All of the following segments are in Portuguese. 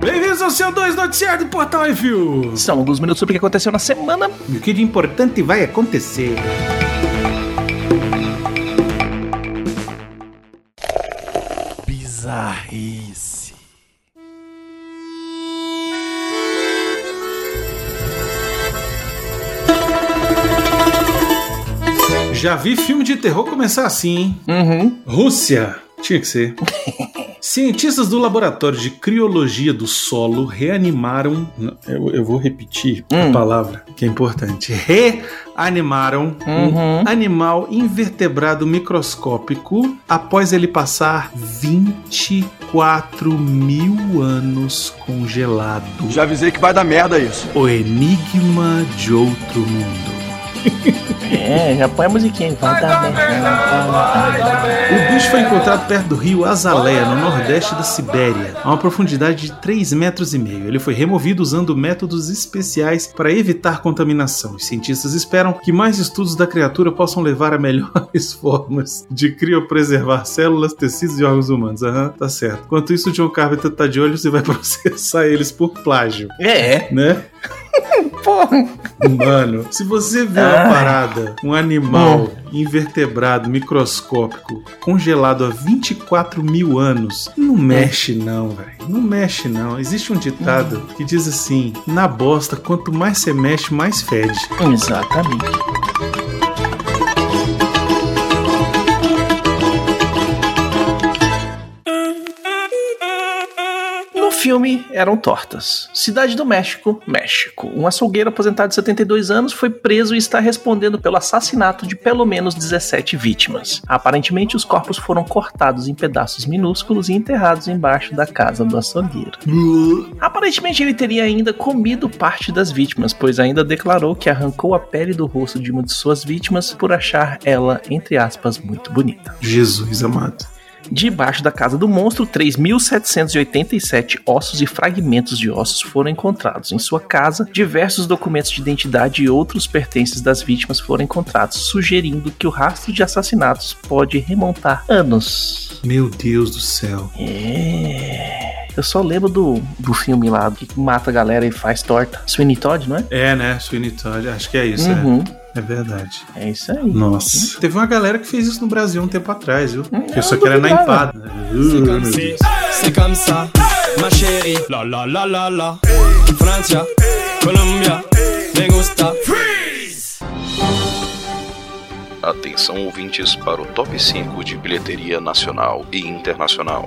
Bem-vindos ao seu 2 Noticiário do Portal Review. São alguns minutos sobre o que aconteceu na semana. E o que de importante vai acontecer? Bizarrice. Já vi filme de terror começar assim, hein? Uhum. Rússia. Tinha que ser. Cientistas do Laboratório de Criologia do Solo reanimaram. Eu, eu vou repetir a Hum. palavra, que é importante. Reanimaram Uhum. um animal invertebrado microscópico após ele passar 24 mil anos congelado. Já avisei que vai dar merda isso. O enigma de outro mundo. É, já põe a musiquinha. Vai dar merda. O bicho foi encontrado perto do rio Azaleia, no nordeste da Sibéria, a uma profundidade de 3 metros e meio. Ele foi removido usando métodos especiais para evitar contaminação. Os cientistas esperam que mais estudos da criatura possam levar a melhores formas de criopreservar células, tecidos e órgãos humanos. Aham, tá certo. Enquanto isso, o John Carpenter tá de olho e vai processar eles por plágio. É, Né? Porra. Mano, se você vê uma Ai. parada, um animal invertebrado, microscópico, congelado há 24 mil anos, não mexe não, velho. Não mexe não. Existe um ditado que diz assim: na bosta, quanto mais você mexe, mais fede. Exatamente. Filme eram tortas. Cidade do México, México. Um açougueiro aposentado de 72 anos foi preso e está respondendo pelo assassinato de pelo menos 17 vítimas. Aparentemente, os corpos foram cortados em pedaços minúsculos e enterrados embaixo da casa do açougueiro. Aparentemente ele teria ainda comido parte das vítimas, pois ainda declarou que arrancou a pele do rosto de uma de suas vítimas por achar ela, entre aspas, muito bonita. Jesus amado. Debaixo da casa do monstro, 3.787 ossos e fragmentos de ossos foram encontrados. Em sua casa, diversos documentos de identidade e outros pertences das vítimas foram encontrados, sugerindo que o rastro de assassinatos pode remontar anos. Meu Deus do céu. É. Eu só lembro do, do filme lá que mata a galera e faz torta. Sweeney Todd, não é? É, né? Sweeney Todd, acho que é isso, Uhum. é. É verdade. É isso aí. Nossa. Teve uma galera que fez isso no Brasil um tempo atrás, viu? Hum, Que só eu que era na empada. C'est Uh, comme ça, ma chérie. La la la la la. Francia, Colombia, me gusta. Freeze! Atenção ouvintes para o top 5 de bilheteria nacional e internacional.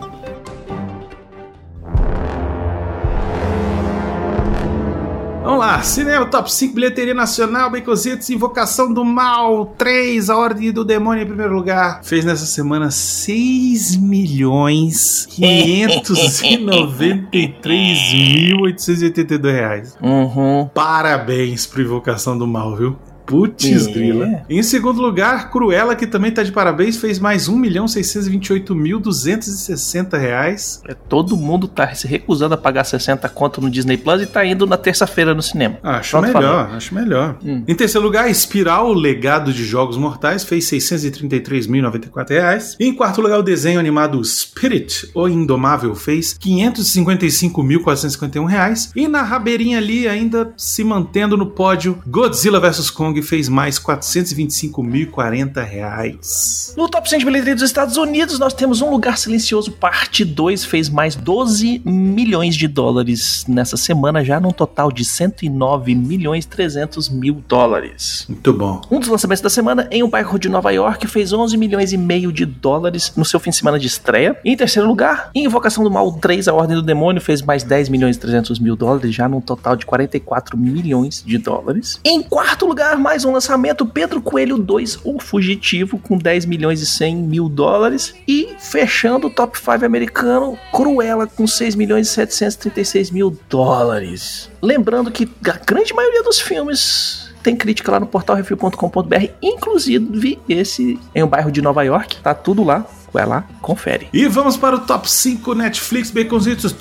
Cinema top 5, bilheteria nacional, Baconzitos, Invocação do Mal 3, A Ordem do Demônio em primeiro lugar. Fez nessa semana 6 milhões 593.882 reais. Uhum. Parabéns pro Invocação do Mal, viu? Putz, É. grila. Em segundo lugar, Cruella, que também tá de parabéns, fez mais 1.628.260 reais. É, todo mundo tá se recusando a pagar 60 conto no Disney Plus e tá indo na terça-feira no cinema. Acho Pronto, melhor, falei. acho melhor. Hum. Em terceiro lugar, Espiral, o Legado de Jogos Mortais, fez 633.094 reais. E em quarto lugar, o desenho animado Spirit, o Indomável, fez 555.451 reais. E na rabeirinha ali, ainda se mantendo no pódio, Godzilla vs Kong fez mais 425.040 reais. No top 100 de bilheteria dos Estados Unidos, nós temos Um Lugar Silencioso, parte 2, fez mais 12 milhões de dólares nessa semana, já num total de 109 milhões 300 mil dólares. Muito bom. Um dos lançamentos da semana, em um bairro de Nova York, fez 11 milhões e meio de dólares no seu fim de semana de estreia. Em terceiro lugar, Invocação do Mal 3, A Ordem do Demônio, fez mais 10 milhões e 300 mil dólares, já num total de 44 milhões de dólares. Em quarto lugar, mais um lançamento, Pedro Coelho 2, O Fugitivo, com 10 milhões e 100 mil dólares. E fechando o top 5 americano, Cruella, com 6 milhões e 736 mil dólares. Lembrando que a grande maioria dos filmes tem crítica lá no portal refil.com.br, inclusive esse em um bairro de Nova York, tá tudo lá. Vai lá, confere. E vamos para o top 5 Netflix Baconzitos.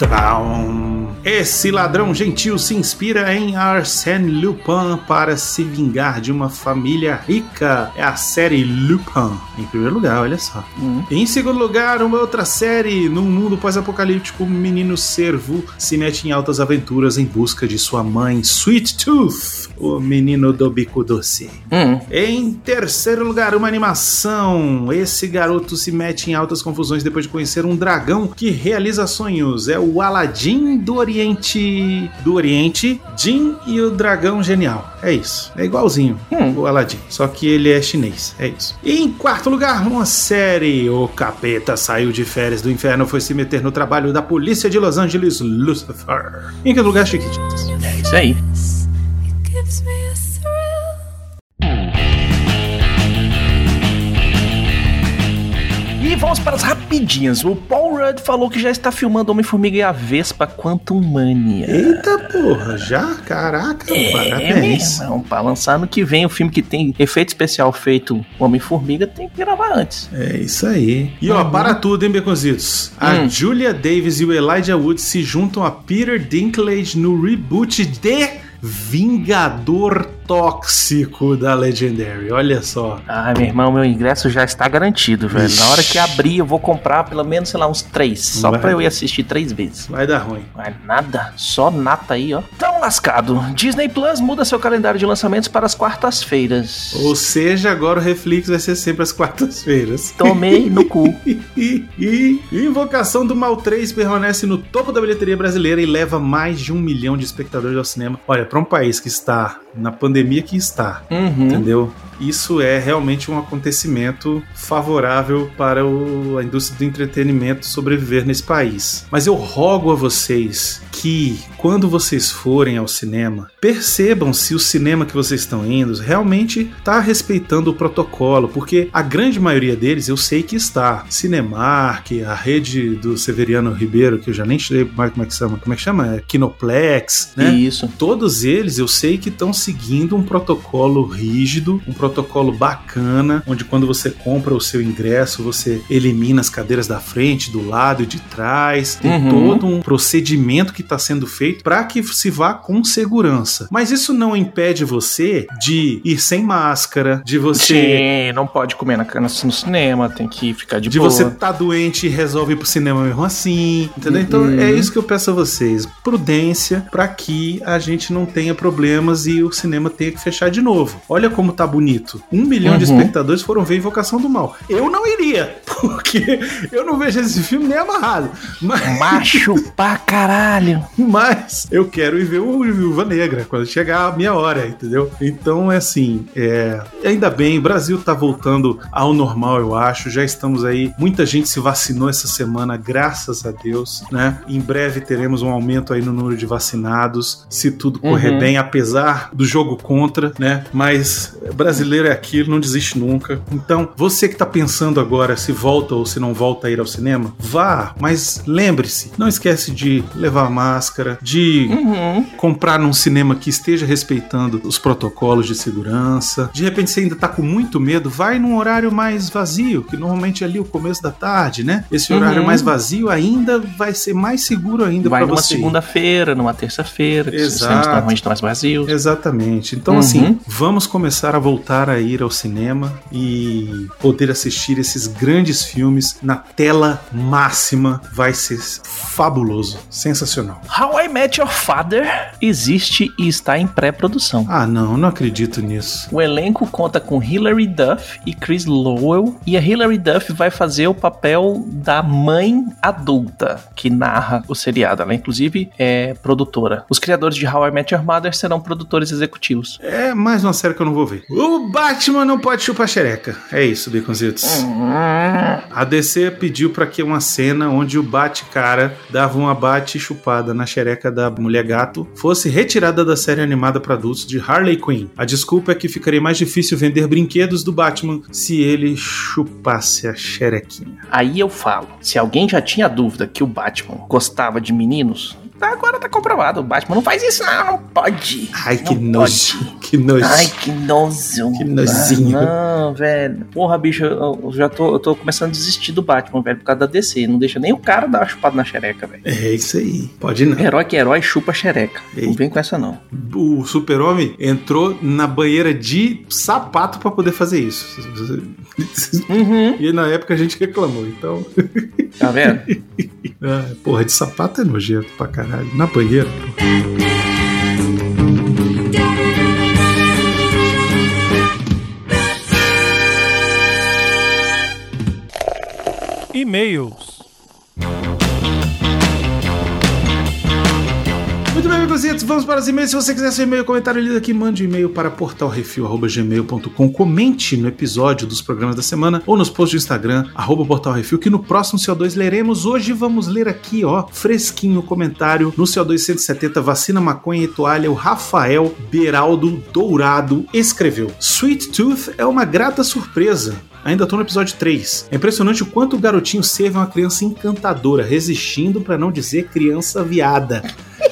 Esse ladrão gentil se inspira em Arsène Lupin para se vingar de uma família rica. É a série Lupin. Em primeiro lugar, olha só. Hum. Em segundo lugar, uma outra série. Num mundo pós-apocalíptico, um menino servo se mete em altas aventuras em busca de sua mãe, Sweet Tooth, o menino do bico doce. Hum. Em terceiro lugar, uma animação. Esse garoto se mete em altas confusões depois de conhecer um dragão que realiza sonhos. É o Aladdin do Oriente. Do Oriente, Jin e o dragão genial. É isso. É igualzinho Hum. o Aladdin, só que ele é chinês. É isso. E em quarto lugar, uma série. O capeta saiu de férias do inferno, foi se meter no trabalho da polícia de Los Angeles, Lucifer. Em que lugar, Chiquititas? É isso aí. It gives me vamos para as rapidinhas. O Paul Rudd falou que já está filmando Homem-Formiga e a Vespa Quantum Mania. Eita porra, já? Caraca, parabéns. É, mesmo. Pra lançar no que vem o filme que tem efeito especial feito Homem-Formiga, tem que gravar antes. É isso aí. E ó, para tudo, hein, Beconzitos? A Hum. Julia Davis e o Elijah Wood se juntam a Peter Dinklage no reboot de Vingador Tóxico da Legendary. Olha só. Ai, meu irmão, meu ingresso já está garantido, velho. Na hora que abrir, eu vou comprar pelo menos, sei lá, uns três. Só Vai. pra eu ir assistir três vezes. Vai dar ruim. Mas nada, só nata aí, ó. Tão lascado. Disney Plus muda seu calendário de lançamentos para as quartas-feiras. Ou seja, agora o Reflex vai ser sempre às quartas-feiras. Tomei no cu. e, e Invocação do Mal 3 permanece no topo da bilheteria brasileira e leva mais de um milhão de espectadores ao cinema. Olha, para um país que está na pandemia que está, Uhum. entendeu? Isso é realmente um acontecimento favorável para o- a indústria do entretenimento sobreviver nesse país. Mas eu rogo a vocês que, quando vocês forem ao cinema, percebam se o cinema que vocês estão indo realmente está respeitando o protocolo, porque a grande maioria deles eu sei que está. Cinemark, a rede do Severiano Ribeiro, que eu já nem sei mais como é que chama, como é que chama? É Kinoplex, né? Isso. Todos eles eu sei que estão seguindo um protocolo rígido, um protocolo bacana, onde quando você compra o seu ingresso, você elimina as cadeiras da frente, do lado e de trás. Tem Uhum. todo um procedimento que está sendo feito para que se vá com segurança. Mas isso não impede você de ir sem máscara, de você Sim, não pode comer na, no cinema, tem que ficar de, de boa. você tá doente e resolve ir pro cinema mesmo assim, entendeu? Então Uhum. é isso que eu peço a vocês, prudência para que a gente não tenha problemas e o cinema tenha que fechar de novo. Olha como tá bonito. Um milhão de Uhum. espectadores foram ver Invocação do Mal. Eu não iria, porque eu não vejo esse filme nem amarrado. Mas, Macho pra caralho. mas eu quero ir ver o Viúva Negra quando chegar a minha hora, entendeu? Então é assim, é, ainda bem, o Brasil tá voltando ao normal, eu acho. Já estamos aí, muita gente se vacinou essa semana, graças a Deus, né? Em breve teremos um aumento aí no número de vacinados, se tudo correr Uhum. bem, apesar do jogo contra, né? Mas brasileiro é aquilo, não desiste nunca. Então, você que tá pensando agora se volta ou se não volta a ir ao cinema, vá, mas lembre-se, não esquece de levar máscara, de Uhum. comprar num cinema que esteja respeitando os protocolos de segurança. De repente você ainda tá com muito medo, vai num horário mais vazio, que normalmente é ali o começo da tarde, né? Esse horário Uhum. mais vazio ainda vai ser mais seguro ainda Vai para numa você. ir. segunda-feira, numa terça-feira, que os Exato. cinemas normalmente estão mais vazios. Exatamente. Então, Uhum. assim, vamos começar a voltar a ir ao cinema e poder assistir esses grandes filmes na tela máxima. Vai ser fabuloso, sensacional. How I Met Your Father existe e está em pré-produção. Ah, não, não acredito nisso. O elenco conta com Hilary Duff e Chris Lowell, e a Hilary Duff vai fazer o papel da mãe adulta que narra o seriado. Ela, inclusive, é produtora. Os criadores de How I Met Your Mother serão produtores executivos. É mais uma série que eu não vou ver. O Batman não pode chupar xereca. É isso, Baconzitos. A DC pediu pra que uma cena onde o Bate-Cara dava uma bate-chupada na xereca da mulher gato fosse retirada da série animada para adultos de Harley Quinn. A desculpa é que ficaria mais difícil vender brinquedos do Batman se ele chupasse a xerequinha. Aí eu falo: se alguém já tinha dúvida que o Batman gostava de meninos, Tá, agora tá comprovado. O Batman não faz isso, não. Não pode. Ai, que Não nojo. pode. Que nojo. Ai, que nojo. Que nozinho. Ah, não, velho. Porra, bicho, eu, eu já tô, eu tô começando a desistir do Batman, velho, por causa da DC. Não deixa nem o cara dar uma chupada na xereca, velho. É isso aí. Pode não. Herói que herói chupa xereca. Não vem com essa, não. O super-homem entrou na banheira de sapato pra poder fazer isso. Uhum. E na época a gente reclamou, então. Tá vendo? Ah, porra, de sapato é nojento pra caralho. Na banheira, pô. E-mails. Muito bem, amigos, vamos para os e-mails. Se você quiser seu e-mail, comentário lido aqui, mande um e-mail para portalrefil.gmail.com. Comente no episódio dos programas da semana ou nos posts do Instagram, arroba portalrefil, que no próximo CO2 leremos. Hoje vamos ler aqui, ó, fresquinho o comentário no CO2 170, vacina, maconha e toalha. O Rafael Beraldo Dourado escreveu: Sweet Tooth é uma grata surpresa. Ainda tô no episódio 3. É impressionante o quanto o garotinho serve uma criança encantadora, resistindo para não dizer criança viada.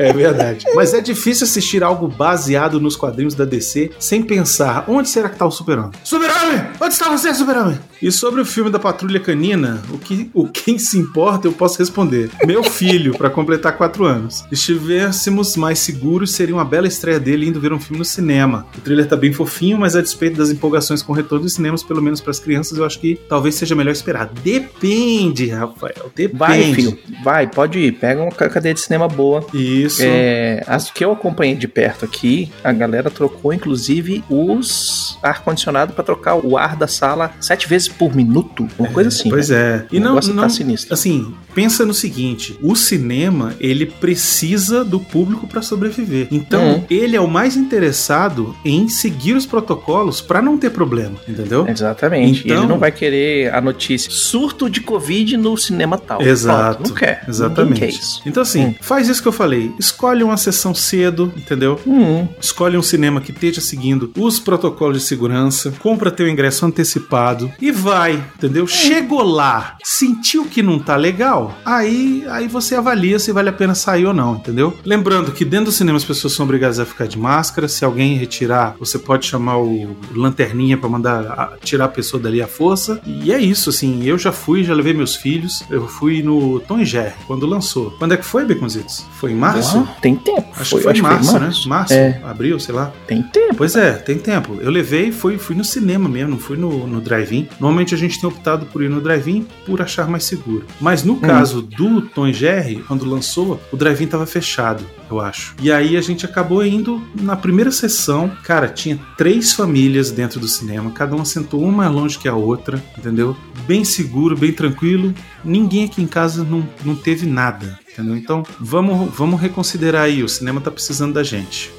É verdade. Mas é difícil assistir algo baseado nos quadrinhos da DC sem pensar onde será que tá o Super-Homem? Super-Homem! Onde está você, Super-Homem? E sobre o filme da Patrulha Canina, o que o quem se importa eu posso responder. Meu filho, para completar 4 anos. Se estivéssemos mais seguros, seria uma bela estreia dele indo ver um filme no cinema. O trailer tá bem fofinho, mas a despeito das empolgações com o retorno dos cinemas, pelo menos para as crianças, eu acho que talvez seja melhor esperar. Depende, Rafael. Depende. Vai, filho. Vai, pode ir. Pega uma ca- cadeia de cinema boa. Isso. É, as que eu acompanhei de perto aqui, a galera trocou inclusive os ar-condicionado pra trocar o ar da sala sete vezes por minuto, uma coisa assim. Pois né? é. E não, negócio não tá sinistro. assim, pensa no seguinte, o cinema, ele precisa do público para sobreviver. Então, Uhum. ele é o mais interessado em seguir os protocolos para não ter problema, entendeu? Exatamente. Então- Ele não vai querer a notícia surto de Covid no cinema tal. Exato. Pronto, não quer. Exatamente. Quer isso. Então, assim, Hum. faz isso que eu falei. Escolhe uma sessão cedo, entendeu? Hum, Escolhe um cinema que esteja seguindo os protocolos de segurança, compra teu ingresso antecipado e vai, entendeu? Chegou lá, sentiu que não tá legal, aí, aí você avalia se vale a pena sair ou não, entendeu? Lembrando que dentro do cinema as pessoas são obrigadas a ficar de máscara, se alguém retirar, você pode chamar o lanterninha pra mandar a- tirar a pessoa dali à força. E é isso, assim, eu já fui, já levei meus filhos, eu fui no Tom e Jerry, quando lançou. Quando é que foi, Baconzitos? Foi em março? Tem tempo. Acho que foi em março, né? Março, É. abril, sei lá. Tem tempo. Pois é, tem tempo. Eu levei e fui, fui no cinema mesmo, não fui no, no drive-in. Normalmente a gente tem optado por ir no drive-in por achar mais seguro. Mas no caso do Tom Jerry, quando lançou, o drive-in tava fechado, eu acho. E aí a gente acabou indo na primeira sessão. Cara, tinha três famílias dentro do cinema, cada uma sentou uma mais longe que a outra, entendeu? Bem seguro, bem tranquilo. Ninguém aqui em casa não, não teve nada. Entendeu? Então vamos, vamos reconsiderar aí. O cinema tá precisando da gente.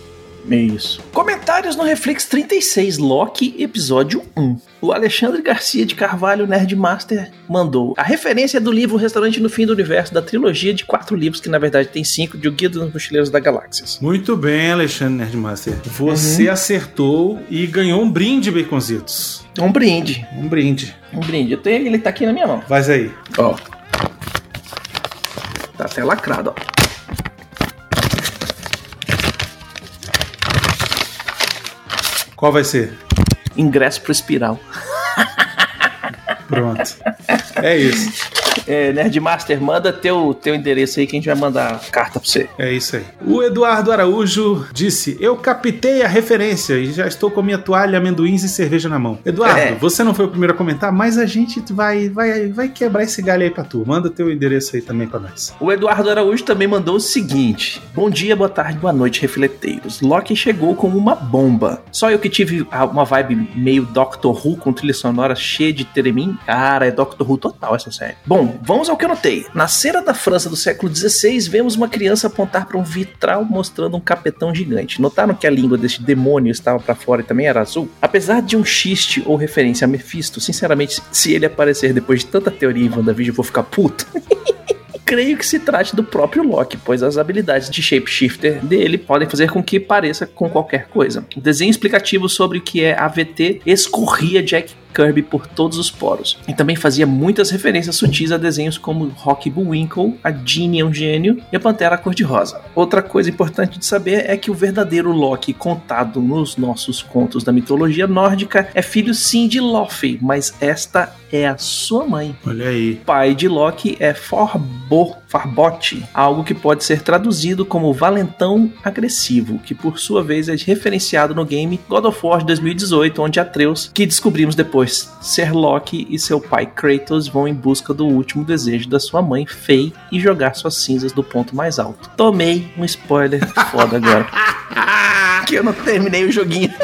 Isso. Comentários no Reflex 36, Loki, episódio 1. O Alexandre Garcia de Carvalho, Nerdmaster, mandou a referência do livro Restaurante no Fim do Universo, da trilogia de quatro livros, que na verdade tem cinco, de O Guia dos Mochileiros da Galáxias. Muito bem, Alexandre Nerdmaster. Você Uhum. acertou e ganhou um brinde, Baconzitos. Um brinde. Um brinde. Um brinde. Eu tenho, ele tá aqui na minha mão. Faz aí. Ó. Tá até lacrado, ó. Qual vai ser? Ingresso pro espiral. Pronto. É isso. É, Nerdmaster, manda teu, teu endereço aí que a gente vai mandar carta pra você. É isso aí. O Eduardo Araújo disse: Eu captei a referência e já estou com minha toalha, amendoins e cerveja na mão. Eduardo, É. você não foi o primeiro a comentar, mas a gente vai, vai, vai quebrar esse galho aí pra tu. Manda teu endereço aí também pra nós. O Eduardo Araújo também mandou o seguinte: Bom dia, boa tarde, boa noite, refleteiros. Loki chegou como uma bomba. Só eu que tive uma vibe meio Doctor Who com trilha sonora cheia de teremim. Cara, é Doctor Who total essa série. Bom, vamos ao que eu notei. Na cera da França do século XVI, vemos uma criança apontar para um vitral mostrando um capetão gigante. Notaram que a língua deste demônio estava para fora e também era azul? Apesar de um xiste ou referência a Mephisto, sinceramente, se ele aparecer depois de tanta teoria em WandaVision, eu vou ficar puto. creio que se trate do próprio Loki, pois as habilidades de shapeshifter dele podem fazer com que pareça com qualquer coisa. O desenho explicativo sobre o que é AVT escorria Jack Kirby por todos os poros. E também fazia muitas referências sutis a desenhos como Rocky Bullwinkle, a Ginny é um gênio e a Pantera cor-de-rosa. Outra coisa importante de saber é que o verdadeiro Loki contado nos nossos contos da mitologia nórdica é filho sim de Lofi, mas esta é a sua mãe. Olha aí. O pai de Loki é Forbo, Farbote, algo que pode ser traduzido como valentão agressivo, que por sua vez é referenciado no game God of War de 2018, onde Atreus, que descobrimos depois ser Loki e seu pai Kratos vão em busca do último desejo da sua mãe Faye e jogar suas cinzas do ponto mais alto. Tomei um spoiler foda agora. que eu não terminei o joguinho.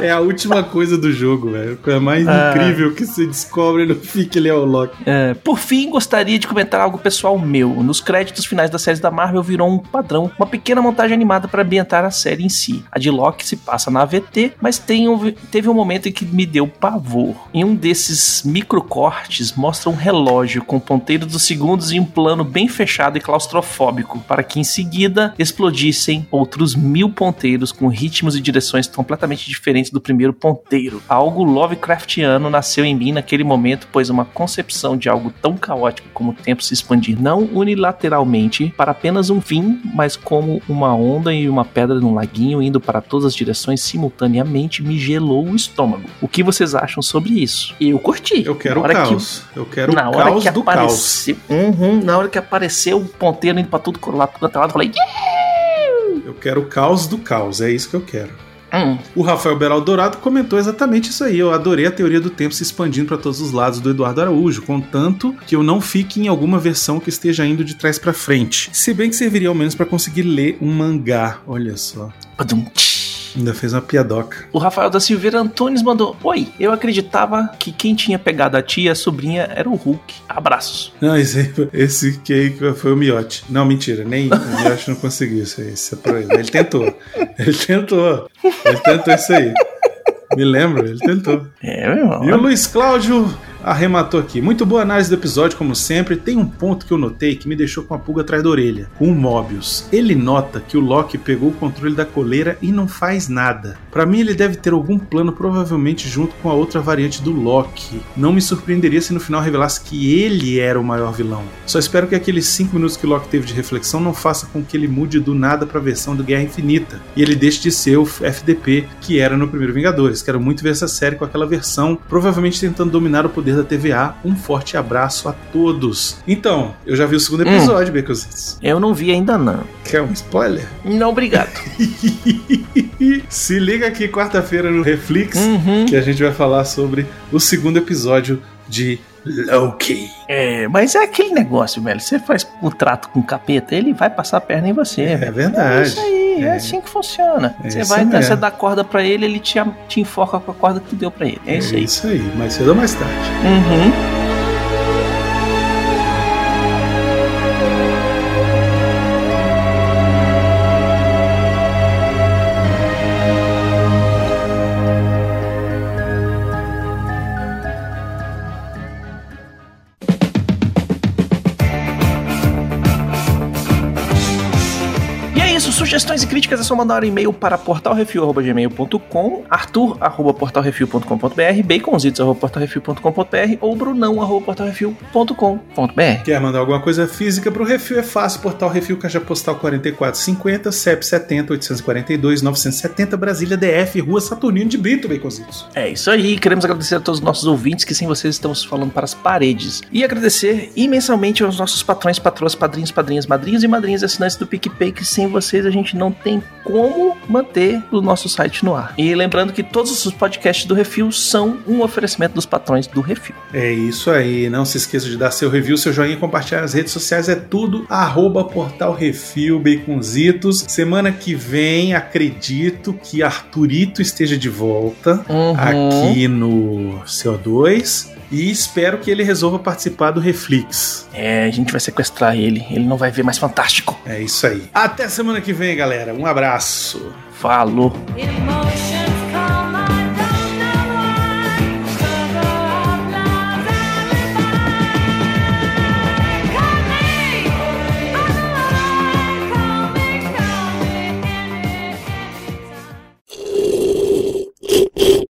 É a última coisa do jogo, velho. É mais Ah. incrível que você descobre no fim que ele é o Loki. É, por fim, gostaria de comentar algo pessoal meu. Nos créditos finais das séries da Marvel virou um padrão, uma pequena montagem animada para ambientar a série em si. A de Loki se passa na AVT, mas tem um- teve um momento em que me deu pavor. Em um desses microcortes mostra um relógio com ponteiro dos segundos e um plano bem fechado e claustrofóbico, para que em seguida explodissem outros mil ponteiros com ritmos e direções completamente diferentes do primeiro ponteiro. Algo Lovecraftiano nasceu em mim naquele momento, pois uma concepção de algo tão caótico como o tempo se expandir não unilateralmente para apenas um fim, mas como uma onda e uma pedra num laguinho indo para todas as direções simultaneamente me gelou o estômago. O que vocês acham sobre isso? Eu curti. Eu quero o hora que- caos. Eu quero na o hora caos que do caos. Uhum, na hora que apareceu o ponteiro indo pra tudo lá, quanto é lado, eu falei, Eu quero o caos do caos. É isso que eu quero. yeah! Hum, O Rafael Beral Dourado comentou exatamente isso aí. Eu adorei a teoria do tempo se expandindo para todos os lados do Eduardo Araújo, contanto que eu não fique em alguma versão que esteja indo de trás para frente. Se bem que serviria ao menos para conseguir ler um mangá. Olha só. padum. Ainda fez uma piadoca. O Rafael da Silveira Antunes mandou: Oi, eu acreditava que quem tinha pegado a tia e a sobrinha era o Hulk. Abraços. Não, esse, esse que foi o Miotti. Não, mentira, nem o Miotti não conseguiu isso aí. Isso é pra ele. ele tentou. Ele tentou. Ele tentou isso aí. Me lembro, ele tentou. É, meu irmão. E o Luiz Cláudio arrematou aqui. Muito boa análise do episódio, como sempre. Tem um ponto que eu notei que me deixou com a pulga atrás da orelha. Com o Mobius. Ele nota que o Loki pegou o controle da coleira e não faz nada. Pra mim, ele deve ter algum plano, provavelmente junto com a outra variante do Loki. Não me surpreenderia se no final revelasse que ele era o maior vilão. Só espero que aqueles 5 minutos que o Loki teve de reflexão não faça com que ele mude do nada pra versão do Guerra Infinita. E ele deixe de ser o FDP que era no primeiro Vingadores. Quero muito ver essa série com aquela versão, provavelmente tentando dominar o poder da TVA. Um forte abraço a todos. Então, eu já vi o segundo episódio, Becositos. Eu não vi ainda não. Quer um spoiler? Não, obrigado. Se liga aqui quarta-feira no Reflex, Uhum. que a gente vai falar sobre o segundo episódio de Loki. É, mas é aquele negócio, velho. Você faz contrato com o capeta, ele vai passar a perna em você. É velho. verdade. É isso aí, é, É. assim que funciona. É você vai, mesmo. você dá corda pra ele, ele te, te enfoca com a corda que tu deu pra ele. É isso aí. isso aí, mais cedo ou mais tarde. Uhum. Críticas é só mandar um e-mail para portalrefil.gmail.com, arthur.portalrefil.com.br, baconzitos.portalrefil.com.br ou brunão.portalrefil.com.br. Quer mandar alguma coisa física pro Refil? É fácil. Portal Refil, Caixa Postal 4450, CEP 70 842 970, Brasília DF, Rua Saturnino de Brito, Baconzitos. É isso aí, queremos agradecer a todos os nossos ouvintes que sem vocês estamos falando para as paredes. E agradecer imensamente aos nossos patrões, patroas, padrinhos, padrinhas, madrinhos e madrinhas assinantes do PicPay, que sem vocês a gente não tem como manter o nosso site no ar. E lembrando que todos os podcasts do Refil são um oferecimento dos patrões do Refil. É isso aí. Não se esqueça de dar seu review, seu joinha e compartilhar nas redes sociais. É tudo arroba Portal Refil, Baconzitos. Semana que vem, acredito que Arthurito esteja de volta Uhum. aqui no CO2. E espero que ele resolva participar do Reflex. É, a gente vai sequestrar ele, ele não vai ver mais fantástico. É isso aí. Até semana que vem, galera. Um abraço. Falou. Emotion